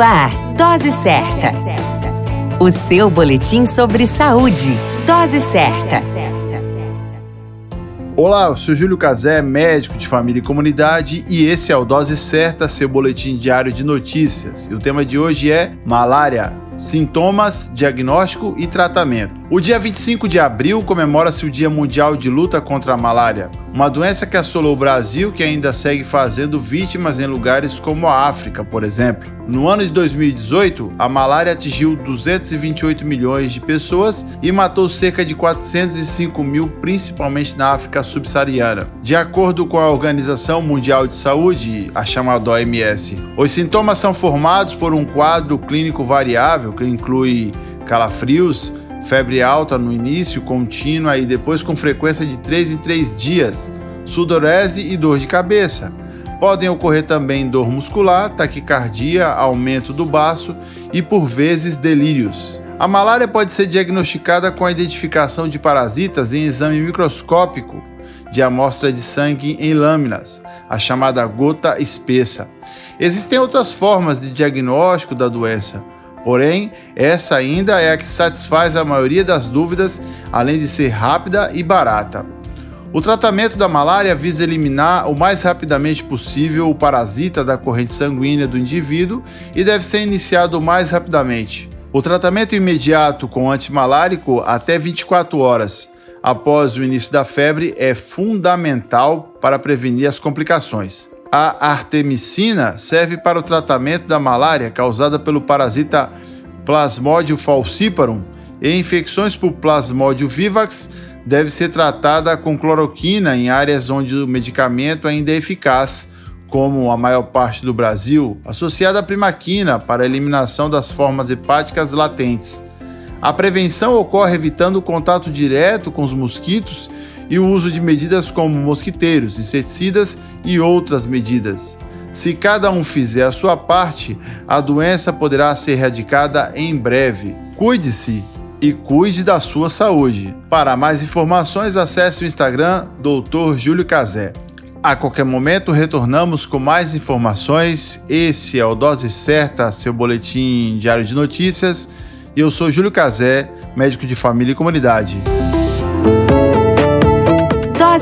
Ar, Dose Certa. O seu boletim sobre saúde. Dose Certa. Olá, eu sou Júlio Cazé, médico de família e comunidade, e esse é o Dose Certa, seu boletim diário de notícias. E o tema de hoje é malária, sintomas, diagnóstico e tratamento. O dia 25 de abril comemora-se o Dia Mundial de Luta contra a Malária, uma doença que assolou o Brasil que ainda segue fazendo vítimas em lugares como a África, por exemplo. No ano de 2018, a malária atingiu 228 milhões de pessoas e matou cerca de 405 mil, principalmente na África subsaariana. De acordo com a Organização Mundial de Saúde, a chamada OMS, os sintomas são formados por um quadro clínico variável que inclui calafrios, febre alta no início, contínua e depois com frequência de 3 em 3 dias, sudorese e dor de cabeça. Podem ocorrer também dor muscular, taquicardia, aumento do baço e por vezes delírios. A malária pode ser diagnosticada com a identificação de parasitas em exame microscópico de amostra de sangue em lâminas, a chamada gota espessa. Existem outras formas de diagnóstico da doença, Porém, essa ainda é a que satisfaz a maioria das dúvidas, além de ser rápida e barata. O tratamento da malária visa eliminar o mais rapidamente possível o parasita da corrente sanguínea do indivíduo e deve ser iniciado o mais rapidamente. O tratamento imediato com antimalárico até 24 horas após o início da febre é fundamental para prevenir as complicações. A artemicina serve para o tratamento da malária causada pelo parasita Plasmodium falciparum e infecções por Plasmodium vivax deve ser tratada com cloroquina em áreas onde o medicamento ainda é eficaz, como a maior parte do Brasil, associada à primaquina para eliminação das formas hepáticas latentes. A prevenção ocorre evitando o contato direto com os mosquitos e o uso de medidas como mosquiteiros, inseticidas e outras medidas. Se cada um fizer a sua parte, a doença poderá ser erradicada em breve. Cuide-se e cuide da sua saúde. Para mais informações, acesse o Instagram Dr. Júlio Cazé. A qualquer momento retornamos com mais informações. Esse é o Dose Certa, seu boletim diário de notícias. Eu sou Júlio Cazé, médico de família e comunidade.